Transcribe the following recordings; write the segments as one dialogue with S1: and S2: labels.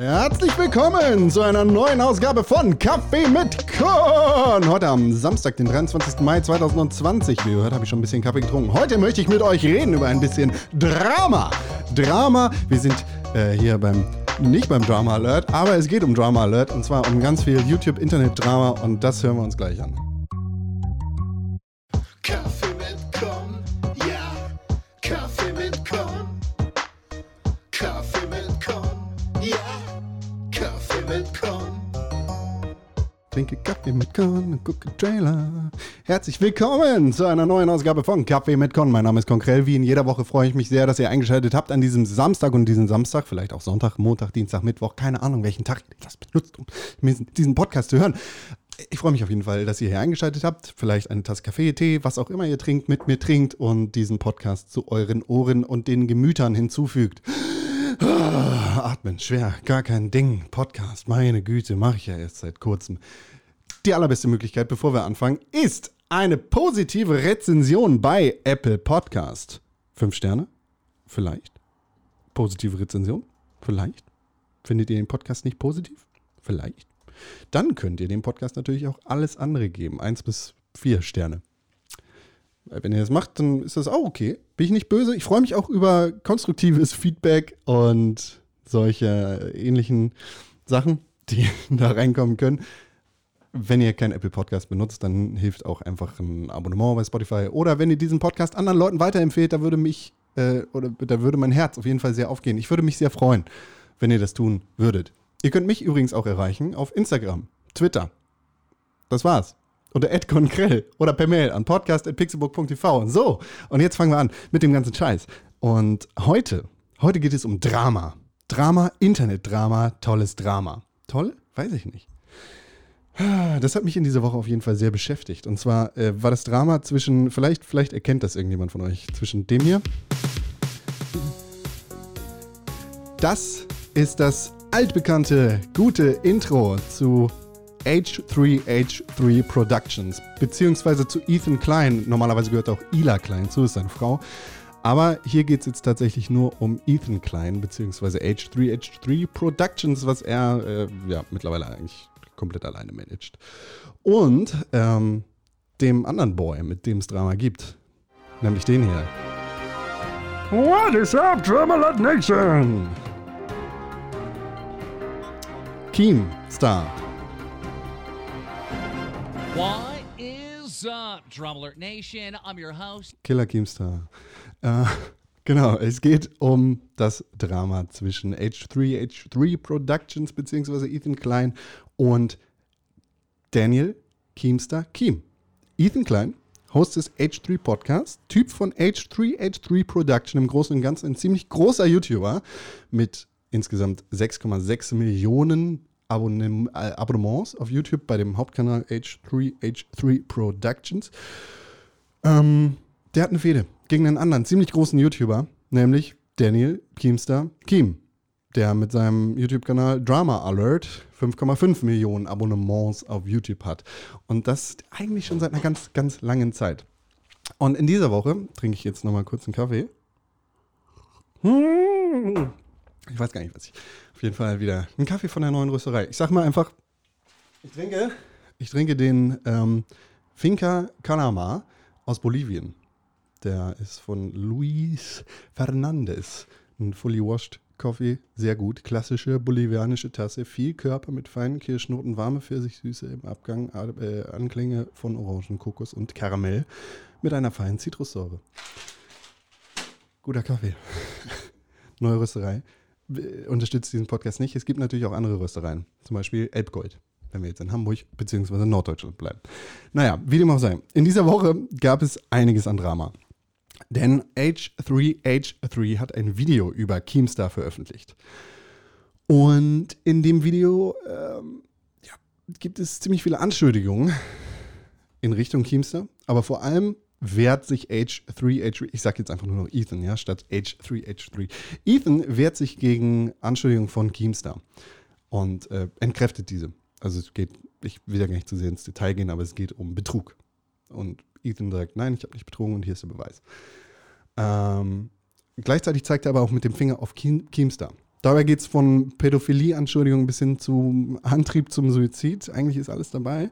S1: Herzlich willkommen zu einer neuen Ausgabe von Kaffee mit Korn. Heute am Samstag, den 23. Mai 2020. Wie ihr hört, habe ich schon ein bisschen Kaffee getrunken. Heute möchte ich mit euch reden über ein bisschen Drama. Drama. Wir sind äh, hier beim nicht beim Drama Alert, aber es geht um Drama Alert und zwar um ganz viel YouTube-Internet-Drama und das hören wir uns gleich an. Trinke Kaffee mit Korn und gucke Trailer. Herzlich willkommen zu einer neuen Ausgabe von Kaffee mit Korn. Mein Name ist Konkrell. Wie in jeder Woche freue ich mich sehr, dass ihr eingeschaltet habt an diesem Samstag und diesen Samstag, vielleicht auch Sonntag, Montag, Dienstag, Mittwoch, keine Ahnung, welchen Tag ihr das benutzt, um diesen Podcast zu hören. Ich freue mich auf jeden Fall, dass ihr hier eingeschaltet habt. Vielleicht eine Tasse Kaffee, Tee, was auch immer ihr trinkt, mit mir trinkt und diesen Podcast zu euren Ohren und den Gemütern hinzufügt. Atmen, schwer, gar kein Ding. Podcast, meine Güte, mache ich ja erst seit kurzem. Die allerbeste Möglichkeit, bevor wir anfangen, ist eine positive Rezension bei Apple Podcast. Fünf Sterne? Vielleicht. Positive Rezension? Vielleicht. Findet ihr den Podcast nicht positiv? Vielleicht. Dann könnt ihr dem Podcast natürlich auch alles andere geben. Eins bis vier Sterne. Wenn ihr das macht, dann ist das auch okay. Bin ich nicht böse. Ich freue mich auch über konstruktives Feedback und solche ähnlichen Sachen, die da reinkommen können. Wenn ihr keinen Apple Podcast benutzt, dann hilft auch einfach ein Abonnement bei Spotify. Oder wenn ihr diesen Podcast anderen Leuten weiterempfehlt, da würde mich äh, oder da würde mein Herz auf jeden Fall sehr aufgehen. Ich würde mich sehr freuen, wenn ihr das tun würdet. Ihr könnt mich übrigens auch erreichen auf Instagram, Twitter. Das war's. Unter @konkrell oder per Mail an podcast@pixelbook.tv. So, und jetzt fangen wir an mit dem ganzen Scheiß. Und heute, heute geht es um Drama. Drama, Internetdrama, tolles Drama. Toll? Weiß ich nicht. Das hat mich in dieser Woche auf jeden Fall sehr beschäftigt. Und zwar äh, war das Drama zwischen, vielleicht, vielleicht erkennt das irgendjemand von euch, zwischen dem hier. Das ist das altbekannte, gute Intro zu H3H3 Productions, beziehungsweise zu Ethan Klein. Normalerweise gehört auch Ila Klein zu, ist seine Frau. Aber hier geht es jetzt tatsächlich nur um Ethan Klein, beziehungsweise H3H3 Productions, was er äh, ja, mittlerweile eigentlich komplett alleine managt. Und ähm, dem anderen Boy, mit dem es Drama gibt, nämlich den hier. What is up, Dramalat Nation? Keemstar.
S2: What is up, Drum Alert Nation? I'm your host.
S1: Killer Keemstar. Äh, genau, es geht um das Drama zwischen H3H3 Productions bzw. Ethan Klein und Daniel Keemstar Keem. Ethan Klein, Host des H3 Podcasts, Typ von H3H3 Production, im Großen und Ganzen ein ziemlich großer YouTuber mit insgesamt 6,6 Millionen Abonnem äh, Abonnements auf YouTube bei dem Hauptkanal H3H3 Productions. Ähm, der hat eine Fehde gegen einen anderen ziemlich großen YouTuber, nämlich Daniel Keemstar Keem, der mit seinem YouTube-Kanal Drama Alert 5,5 Millionen Abonnements auf YouTube hat. Und das eigentlich schon seit einer ganz, ganz langen Zeit. Und in dieser Woche trinke ich jetzt nochmal kurz einen Kaffee. Hm. Ich weiß gar nicht, was ich. Auf jeden Fall wieder einen Kaffee von der neuen Rösterei. Ich sag mal einfach, ich trinke, ich trinke den ähm, Finca Calama aus Bolivien. Der ist von Luis Fernandez. Ein fully washed Coffee, sehr gut. Klassische bolivianische Tasse, viel Körper mit feinen Kirschnoten, warme Pfirsichsüße im Abgang, äh, Anklänge von Orangen, Kokos und Karamell mit einer feinen Zitrussäure. Guter Kaffee. Neue Rösterei. Äh, Unterstützt diesen Podcast nicht. Es gibt natürlich auch andere Röstereien. Zum Beispiel Elbgold, wenn wir jetzt in Hamburg bzw. Norddeutschland bleiben. Naja, wie dem auch sei. In dieser Woche gab es einiges an Drama. Denn H3H3 hat ein Video über Keemstar veröffentlicht. Und in dem Video ähm, ja, gibt es ziemlich viele Anschuldigungen in Richtung Keemstar, aber vor allem wehrt sich H3H3, ich sage jetzt einfach nur noch Ethan, ja, statt H3H3. Ethan wehrt sich gegen Anschuldigungen von Keemstar und äh, entkräftet diese. Also es geht, ich will ja gar nicht zu sehr ins Detail gehen, aber es geht um Betrug. Und Ethan sagt, nein, ich habe nicht betrogen und hier ist der Beweis. Ähm, gleichzeitig zeigt er aber auch mit dem Finger auf Keemstar. Dabei geht es von Pädophilie-Anschuldigungen bis hin zum Antrieb zum Suizid. Eigentlich ist alles dabei.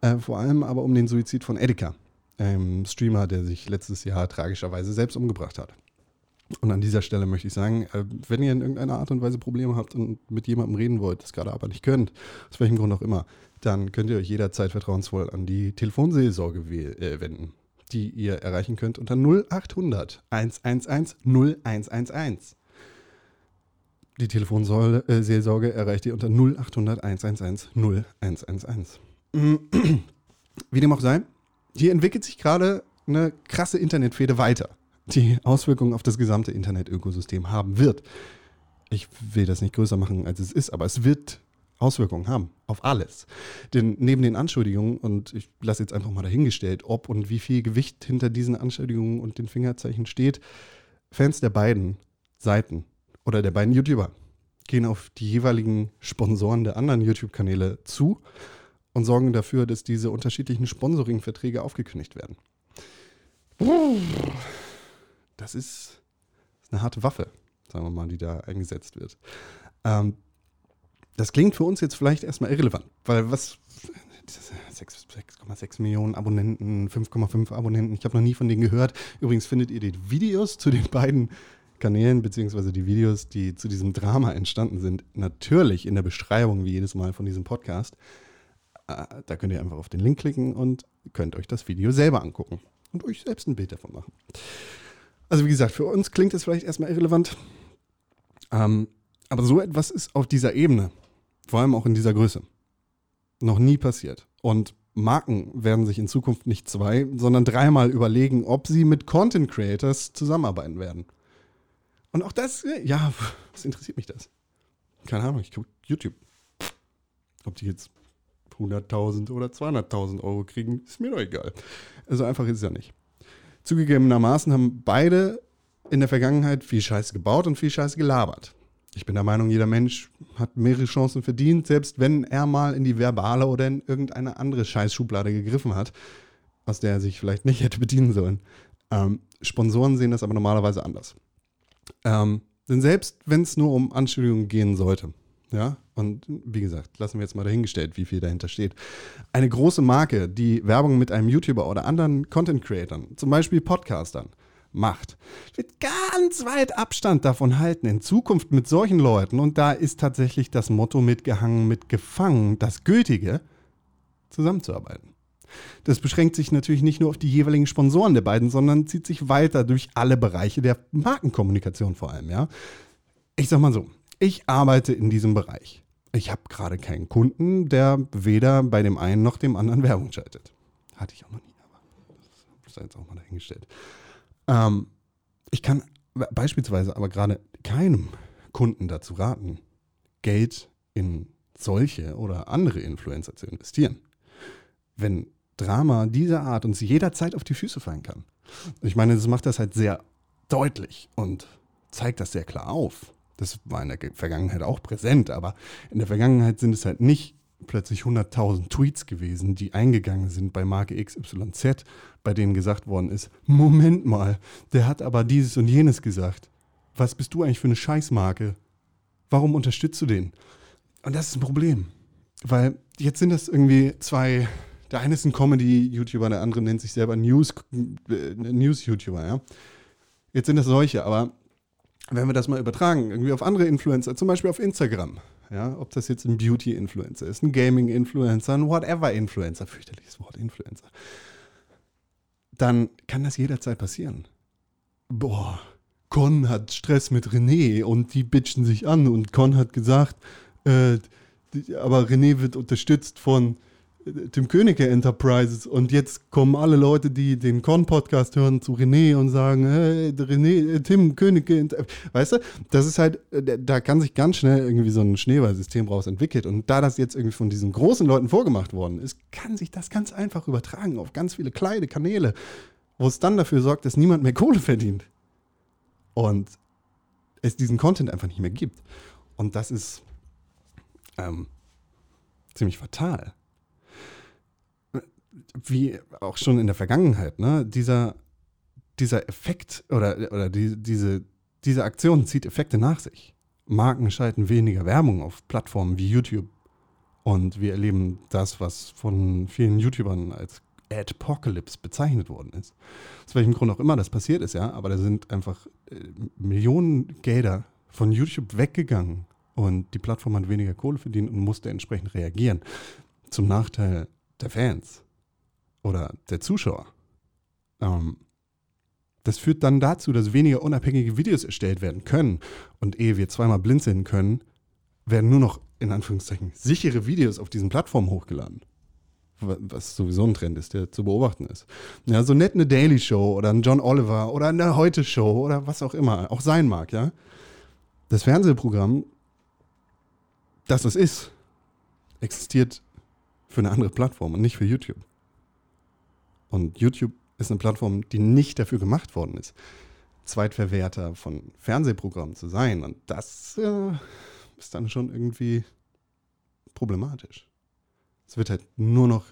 S1: Äh, vor allem aber um den Suizid von Edeka, einem Streamer, der sich letztes Jahr tragischerweise selbst umgebracht hat. Und an dieser Stelle möchte ich sagen, äh, wenn ihr in irgendeiner Art und Weise Probleme habt und mit jemandem reden wollt, das gerade aber nicht könnt, aus welchem Grund auch immer, dann könnt ihr euch jederzeit vertrauensvoll an die Telefonseelsorge äh, wenden, die ihr erreichen könnt unter 0800 111 0111. Die Telefonseelsorge erreicht ihr unter 0800 111 0111. Wie dem auch sei, hier entwickelt sich gerade eine krasse Internetfehde weiter, die Auswirkungen auf das gesamte Internetökosystem haben wird. Ich will das nicht größer machen, als es ist, aber es wird Auswirkungen haben auf alles. Denn neben den Anschuldigungen, und ich lasse jetzt einfach mal dahingestellt, ob und wie viel Gewicht hinter diesen Anschuldigungen und den Fingerzeichen steht, Fans der beiden Seiten oder der beiden YouTuber gehen auf die jeweiligen Sponsoren der anderen YouTube-Kanäle zu und sorgen dafür, dass diese unterschiedlichen Sponsoring-Verträge aufgekündigt werden. Das ist eine harte Waffe, sagen wir mal, die da eingesetzt wird. Ähm, das klingt für uns jetzt vielleicht erstmal irrelevant, weil was 6 6,6 Millionen Abonnenten, 5,5 Abonnenten, ich habe noch nie von denen gehört. Übrigens findet ihr die Videos zu den beiden Kanälen, beziehungsweise die Videos, die zu diesem Drama entstanden sind, natürlich in der Beschreibung, wie jedes Mal von diesem Podcast. Äh, Da könnt ihr einfach auf den Link klicken und könnt euch das Video selber angucken und euch selbst ein Bild davon machen. Also wie gesagt, für uns klingt es vielleicht erstmal irrelevant, ähm, aber so etwas ist auf dieser Ebene, vor allem auch in dieser Größe, noch nie passiert. Und Marken werden sich in Zukunft nicht zwei, sondern dreimal überlegen, ob sie mit Content Creators zusammenarbeiten werden. Und auch das, äh, ja, was interessiert mich das? Keine Ahnung, ich gucke YouTube. Ob die jetzt 100.000 oder 200.000 Euro kriegen, ist mir doch egal. Also einfach ist es ja nicht. Zugegebenermaßen haben beide in der Vergangenheit viel Scheiße gebaut und viel Scheiße gelabert. Ich bin der Meinung, jeder Mensch hat mehrere Chancen verdient, selbst wenn er mal in die verbale oder in irgendeine andere Scheißschublade gegriffen hat, aus der er sich vielleicht nicht hätte bedienen sollen. Ähm, Sponsoren sehen das aber normalerweise anders. Ähm, denn selbst wenn es nur um Anschuldigungen gehen sollte, ja, und wie gesagt, lassen wir jetzt mal dahingestellt, wie viel dahinter steht. Eine große Marke, die Werbung mit einem YouTuber oder anderen Content-Creatern, zum Beispiel Podcastern, macht, wird ganz weit Abstand davon halten, in Zukunft mit solchen Leuten, und da ist tatsächlich das Motto mitgehangen, mit gefangen, das Gültige, zusammenzuarbeiten. Das beschränkt sich natürlich nicht nur auf die jeweiligen Sponsoren der beiden, sondern zieht sich weiter durch alle Bereiche der Markenkommunikation vor allem, ja. Ich sag mal so, ich arbeite in diesem Bereich. Ich habe gerade keinen Kunden, der weder bei dem einen noch dem anderen Werbung schaltet. Hatte ich auch noch nie, aber das ist jetzt auch mal dahingestellt. Ähm, ich kann beispielsweise aber gerade keinem Kunden dazu raten, Geld in solche oder andere Influencer zu investieren. Wenn Drama dieser Art uns jederzeit auf die Füße fallen kann. Ich meine, das macht das halt sehr deutlich und zeigt das sehr klar auf. Das war in der Ge- Vergangenheit auch präsent, aber in der Vergangenheit sind es halt nicht plötzlich 100.000 Tweets gewesen, die eingegangen sind bei Marke XYZ, bei denen gesagt worden ist, Moment mal, der hat aber dieses und jenes gesagt. Was bist du eigentlich für eine Scheißmarke? Warum unterstützt du den? Und das ist ein Problem, weil jetzt sind das irgendwie zwei, der eine ist ein Comedy-YouTuber, der andere nennt sich selber News- äh, News-YouTuber, ja. Jetzt sind das solche, aber wenn wir das mal übertragen, irgendwie auf andere Influencer, zum Beispiel auf Instagram, ja, ob das jetzt ein Beauty-Influencer ist, ein Gaming-Influencer, ein Whatever-Influencer, fürchterliches Wort Influencer, dann kann das jederzeit passieren. Boah, Con hat Stress mit René und die bitchen sich an und Con hat gesagt, äh, aber René wird unterstützt von Tim Königke Enterprises. Und jetzt kommen alle Leute, die den Con-Podcast hören, zu René und sagen, hey, René, äh, Tim Königke, weißt du, das ist halt, äh, da kann sich ganz schnell irgendwie so ein Schneeballsystem raus entwickelt. Und da das jetzt irgendwie von diesen großen Leuten vorgemacht worden ist, kann sich das ganz einfach übertragen auf ganz viele kleine Kanäle, wo es dann dafür sorgt, dass niemand mehr Kohle verdient. Und es diesen Content einfach nicht mehr gibt. Und das ist ähm, ziemlich fatal wie auch schon in der Vergangenheit, ne, dieser dieser Effekt oder, oder die, diese, diese Aktion zieht Effekte nach sich. Marken schalten weniger Werbung auf Plattformen wie YouTube. Und wir erleben das, was von vielen YouTubern als Adpocalypse bezeichnet worden ist. Aus welchem Grund auch immer das passiert ist, ja, aber da sind einfach äh, Millionen Gelder von YouTube weggegangen und die Plattform hat weniger Kohle verdient und musste entsprechend reagieren. Zum Nachteil der Fans oder der Zuschauer. Ähm, das führt dann dazu, dass weniger unabhängige Videos erstellt werden können. Und ehe wir zweimal blinzeln können, werden nur noch in Anführungszeichen sichere Videos auf diesen Plattformen hochgeladen. Was sowieso ein Trend ist, der zu beobachten ist. Ja, so nett eine Daily Show oder ein John Oliver oder eine Heute Show oder was auch immer auch sein mag, ja. Das Fernsehprogramm, das es ist, existiert für eine andere Plattform und nicht für YouTube. Und YouTube ist eine Plattform, die nicht dafür gemacht worden ist, Zweitverwerter von Fernsehprogrammen zu sein. Und das äh, ist dann schon irgendwie problematisch. Es wird halt nur noch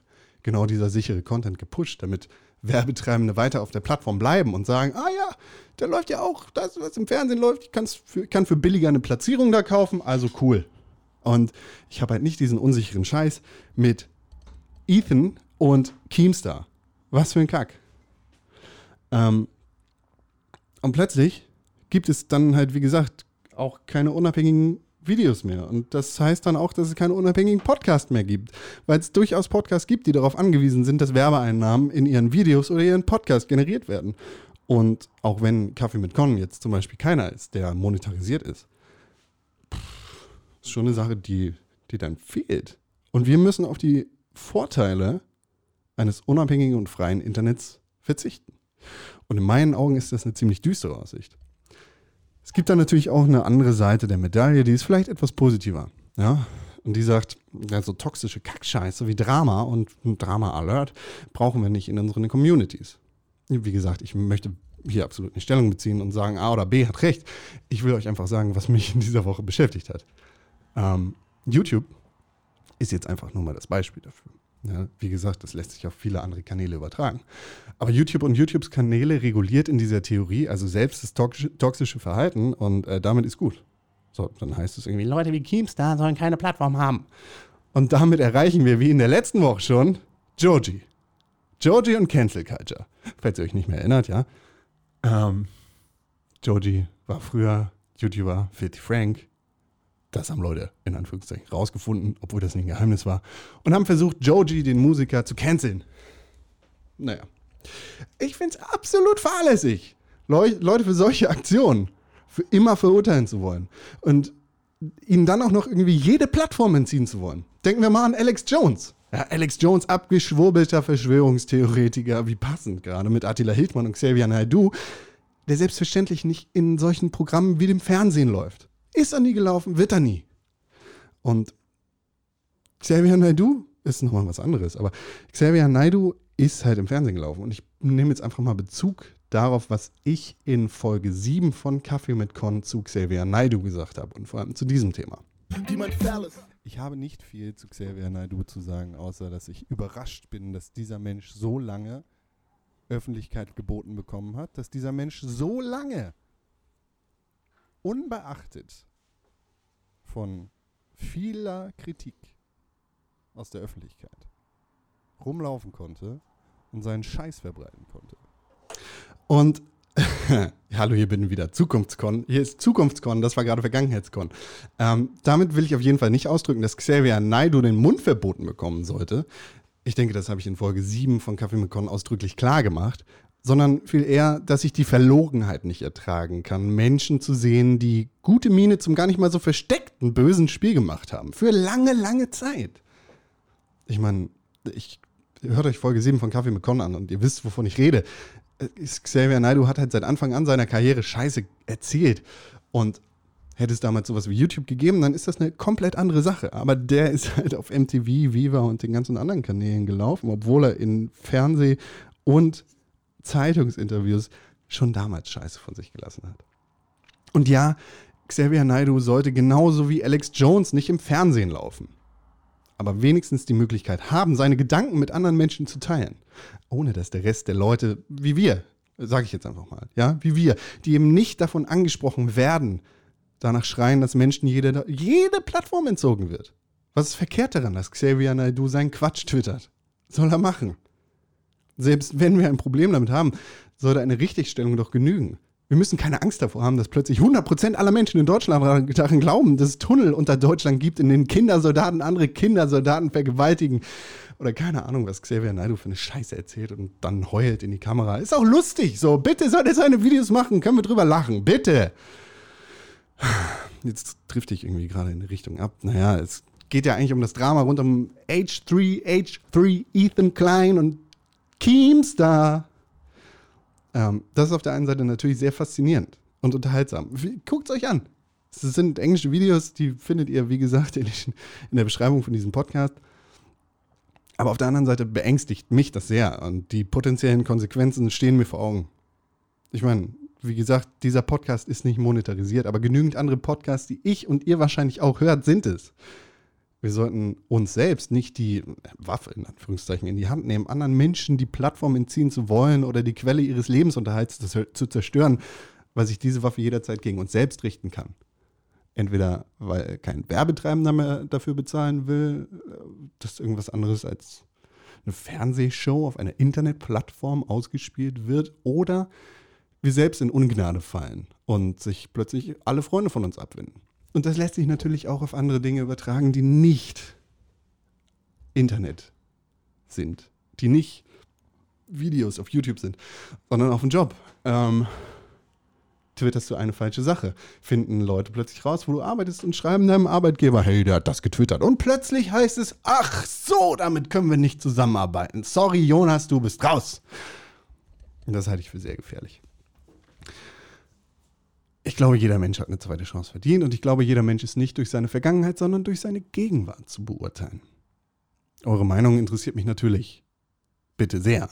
S1: genau dieser sichere Content gepusht, damit Werbetreibende weiter auf der Plattform bleiben und sagen, ah ja, da läuft ja auch das, was im Fernsehen läuft, ich für, kann für billiger eine Platzierung da kaufen, also cool. Und ich habe halt nicht diesen unsicheren Scheiß mit Ethan und Keemstar. Was für ein Kack. Ähm, und plötzlich gibt es dann halt, wie gesagt, auch keine unabhängigen Videos mehr. Und das heißt dann auch, dass es keine unabhängigen Podcasts mehr gibt. Weil es durchaus Podcasts gibt, die darauf angewiesen sind, dass Werbeeinnahmen in ihren Videos oder ihren Podcasts generiert werden. Und auch wenn Kaffee mit Con jetzt zum Beispiel keiner ist, der monetarisiert ist, ist schon eine Sache, die, die dann fehlt. Und wir müssen auf die Vorteile eines unabhängigen und freien Internets verzichten. Und in meinen Augen ist das eine ziemlich düstere Aussicht. Es gibt dann natürlich auch eine andere Seite der Medaille, die ist vielleicht etwas positiver. Ja? Und die sagt, ja, so toxische Kackscheiße wie Drama und Drama Alert brauchen wir nicht in unseren Communities. Wie gesagt, ich möchte hier absolut eine Stellung beziehen und sagen, A oder B hat recht. Ich will euch einfach sagen, was mich in dieser Woche beschäftigt hat. Ähm, YouTube ist jetzt einfach nur mal das Beispiel dafür. Ja, wie gesagt, das lässt sich auf viele andere Kanäle übertragen. Aber YouTube und YouTubes Kanäle reguliert in dieser Theorie also selbst das toxische Verhalten und äh, damit ist gut. So, dann heißt es irgendwie, Leute wie Keemstar sollen keine Plattform haben. Und damit erreichen wir, wie in der letzten Woche schon, Joji. Joji und Cancel Culture. Falls ihr euch nicht mehr erinnert, ja. Ähm, Joji war früher YouTuber, Filthy Frank, das haben Leute in Anführungszeichen rausgefunden, obwohl das nicht ein Geheimnis war. Und haben versucht, Joji, den Musiker, zu canceln. Naja. Ich finde es absolut fahrlässig, Leu Leute für solche Aktionen für immer verurteilen zu wollen. Und ihnen dann auch noch irgendwie jede Plattform entziehen zu wollen. Denken wir mal an Alex Jones. Ja, Alex Jones, abgeschwurbelter Verschwörungstheoretiker, wie passend gerade mit Attila Hildmann und Xavier Naidoo, der selbstverständlich nicht in solchen Programmen wie dem Fernsehen läuft. Ist er nie gelaufen, wird er nie. Und Xavier Naidu ist nochmal was anderes, aber Xavier Naidu ist halt im Fernsehen gelaufen. Und ich nehme jetzt einfach mal Bezug darauf, was ich in Folge 7 von Kaffee mit Con zu Xavier Naidu gesagt habe und vor allem zu diesem Thema. Ich habe nicht viel zu Xavier Naidu zu sagen, außer dass ich überrascht bin, dass dieser Mensch so lange Öffentlichkeit geboten bekommen hat, dass dieser Mensch so lange unbeachtet von vieler Kritik aus der Öffentlichkeit rumlaufen konnte und seinen Scheiß verbreiten konnte. Und hallo, hier bin ich wieder. Zukunftskon. Hier ist Zukunftskon, das war gerade Vergangenheitskon. Ähm, damit will ich auf jeden Fall nicht ausdrücken, dass Xavier Naidu den Mund verboten bekommen sollte. Ich denke, das habe ich in Folge 7 von Kaffee mit Con ausdrücklich klar gemacht sondern viel eher, dass ich die Verlogenheit nicht ertragen kann, Menschen zu sehen, die gute Miene zum gar nicht mal so versteckten bösen Spiel gemacht haben. Für lange, lange Zeit. Ich meine, ich hört euch Folge 7 von Kaffee mit Con an und ihr wisst, wovon ich rede. Xavier Naidoo hat halt seit Anfang an seiner Karriere Scheiße erzählt. Und hätte es damals sowas wie YouTube gegeben, dann ist das eine komplett andere Sache. Aber der ist halt auf MTV, Viva und den ganzen anderen Kanälen gelaufen, obwohl er in Fernseh und Zeitungsinterviews schon damals Scheiße von sich gelassen hat. Und ja, Xavier Naidoo sollte genauso wie Alex Jones nicht im Fernsehen laufen. Aber wenigstens die Möglichkeit haben, seine Gedanken mit anderen Menschen zu teilen. Ohne dass der Rest der Leute, wie wir, sage ich jetzt einfach mal, ja, wie wir, die eben nicht davon angesprochen werden, danach schreien, dass Menschen jede, jede Plattform entzogen wird. Was ist verkehrt daran, dass Xavier Naidoo seinen Quatsch twittert? Soll er machen. Selbst wenn wir ein Problem damit haben, sollte eine Richtigstellung doch genügen. Wir müssen keine Angst davor haben, dass plötzlich 100% aller Menschen in Deutschland daran glauben, dass es Tunnel unter Deutschland gibt, in denen Kindersoldaten andere Kindersoldaten vergewaltigen. Oder keine Ahnung, was Xavier Naidoo für eine Scheiße erzählt und dann heult in die Kamera. Ist auch lustig, so. Bitte soll er seine Videos machen, können wir drüber lachen. Bitte. Jetzt trifft dich irgendwie gerade in die Richtung ab. Naja, es geht ja eigentlich um das Drama rund um H3, H3, Ethan Klein und Keemstar. Ähm, das ist auf der einen Seite natürlich sehr faszinierend und unterhaltsam. Guckt es euch an. Es sind englische Videos, die findet ihr, wie gesagt, in, der Beschreibung von diesem Podcast. Aber auf der anderen Seite beängstigt mich das sehr und die potenziellen Konsequenzen stehen mir vor Augen. Ich meine, wie gesagt, dieser Podcast ist nicht monetarisiert, aber genügend andere Podcasts, die ich und ihr wahrscheinlich auch hört, sind es. Wir sollten uns selbst nicht die Waffe in Anführungszeichen in die Hand nehmen, anderen Menschen die Plattform entziehen zu wollen oder die Quelle ihres Lebensunterhalts zu zerstören, weil sich diese Waffe jederzeit gegen uns selbst richten kann. Entweder weil kein Werbetreibender mehr dafür bezahlen will, dass irgendwas anderes als eine Fernsehshow auf einer Internetplattform ausgespielt wird, oder wir selbst in Ungnade fallen und sich plötzlich alle Freunde von uns abwenden. Und das lässt sich natürlich auch auf andere Dinge übertragen, die nicht Internet sind, die nicht Videos auf YouTube sind, sondern auf den Job. Ähm, twitterst du eine falsche Sache. Finden Leute plötzlich raus, wo du arbeitest und schreiben deinem Arbeitgeber, hey, der hat das getwittert. Und plötzlich heißt es, ach so, damit können wir nicht zusammenarbeiten. Sorry, Jonas, du bist raus. Und das halte ich für sehr gefährlich ich glaube, jeder Mensch hat eine zweite Chance verdient und ich glaube, jeder Mensch ist nicht durch seine Vergangenheit, sondern durch seine Gegenwart zu beurteilen. Eure Meinung interessiert mich natürlich. Bitte sehr.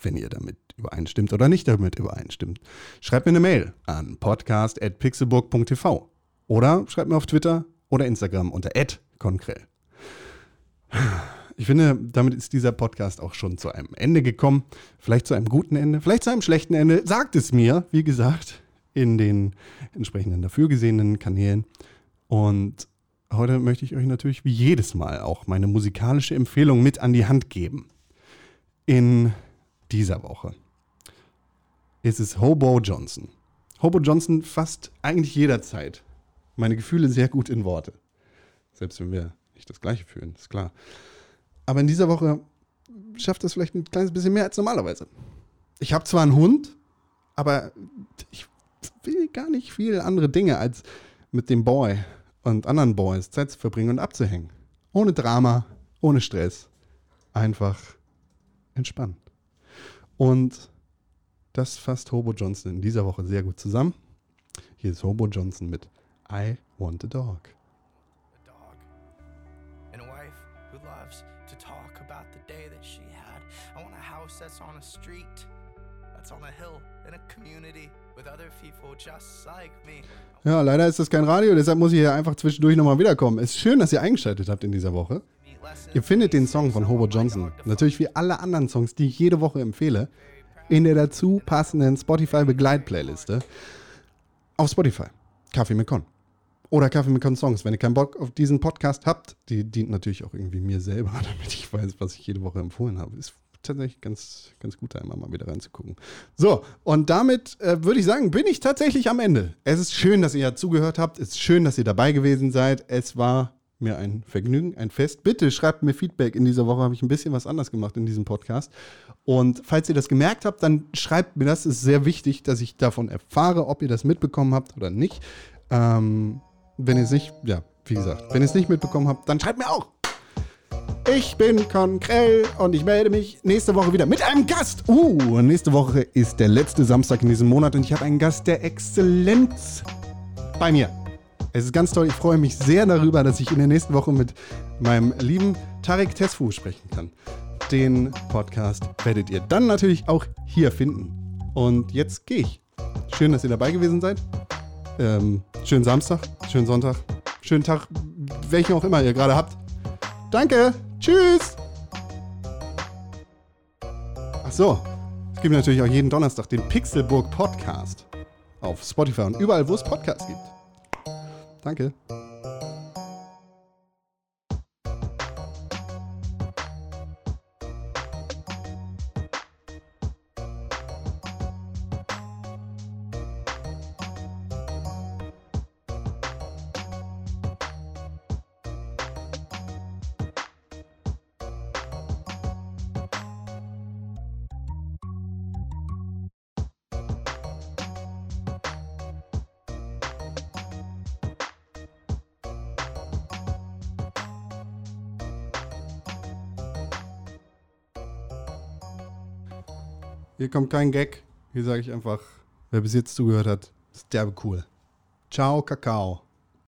S1: Wenn ihr damit übereinstimmt oder nicht damit übereinstimmt. Schreibt mir eine Mail an podcast.pixelburg.tv oder schreibt mir auf Twitter oder Instagram unter @konkrell. Ich finde, damit ist dieser Podcast auch schon zu einem Ende gekommen. Vielleicht zu einem guten Ende, vielleicht zu einem schlechten Ende. Sagt es mir, wie gesagt in den entsprechenden dafür gesehenen Kanälen. Und heute möchte ich euch natürlich wie jedes Mal auch meine musikalische Empfehlung mit an die Hand geben. In dieser Woche ist es Hobo Johnson. Hobo Johnson fasst eigentlich jederzeit meine Gefühle sehr gut in Worte. Selbst wenn wir nicht das Gleiche fühlen, ist klar. Aber in dieser Woche schafft es vielleicht ein kleines bisschen mehr als normalerweise. Ich habe zwar einen Hund, aber ich will gar nicht viel andere Dinge als mit dem Boy und anderen Boys Zeit zu verbringen und abzuhängen. Ohne Drama, ohne Stress. Einfach entspannt. Und das fasst Hobo Johnson in dieser Woche sehr gut zusammen. Hier ist Hobo Johnson mit I Want a Dog.
S3: a dog and a wife who loves to talk about the day that she had. I want a house that's on a street,
S1: Ja, leider ist das kein Radio, deshalb muss ich hier einfach zwischendurch nochmal wiederkommen. Es ist schön, dass ihr eingeschaltet habt in dieser Woche. Ihr findet den Song von Hobo Johnson, natürlich wie alle anderen Songs, die ich jede Woche empfehle, in der dazu passenden Spotify-Begleitplayliste auf Spotify. Kaffee mit Con. Oder Kaffee mit Con Songs. Wenn ihr keinen Bock auf diesen Podcast habt, die dient natürlich auch irgendwie mir selber, damit ich weiß, was ich jede Woche empfohlen habe. Ist tatsächlich ganz, ganz gut, da immer mal wieder reinzugucken. So, und damit äh, würde ich sagen, bin ich tatsächlich am Ende. Es ist schön, dass ihr zugehört habt. Es ist schön, dass ihr dabei gewesen seid. Es war mir ein Vergnügen, ein Fest. Bitte schreibt mir Feedback. In dieser Woche habe ich ein bisschen was anders gemacht in diesem Podcast. Und falls ihr das gemerkt habt, dann schreibt mir das. Es ist sehr wichtig, dass ich davon erfahre, ob ihr das mitbekommen habt oder nicht. Ähm, wenn ihr es nicht, ja, wie gesagt, wenn ihr es nicht mitbekommen habt, dann schreibt mir auch. Ich bin Konkrell und ich melde mich nächste Woche wieder mit einem Gast. Uh, nächste Woche ist der letzte Samstag in diesem Monat und ich habe einen Gast der Exzellenz bei mir. Es ist ganz toll. Ich freue mich sehr darüber, dass ich in der nächsten Woche mit meinem lieben Tarek Tesfu sprechen kann. Den Podcast werdet ihr dann natürlich auch hier finden. Und jetzt gehe ich. Schön, dass ihr dabei gewesen seid. Ähm, schönen Samstag, schönen Sonntag, schönen Tag, welchen auch immer ihr gerade habt. Danke. Tschüss. Ach so. Es gibt natürlich auch jeden Donnerstag den Pixelburg Podcast auf Spotify und überall, wo es Podcasts gibt. Danke. Hier kommt kein Gag. Hier sage ich einfach, wer bis jetzt zugehört hat, ist derbe cool. Ciao, Kakao.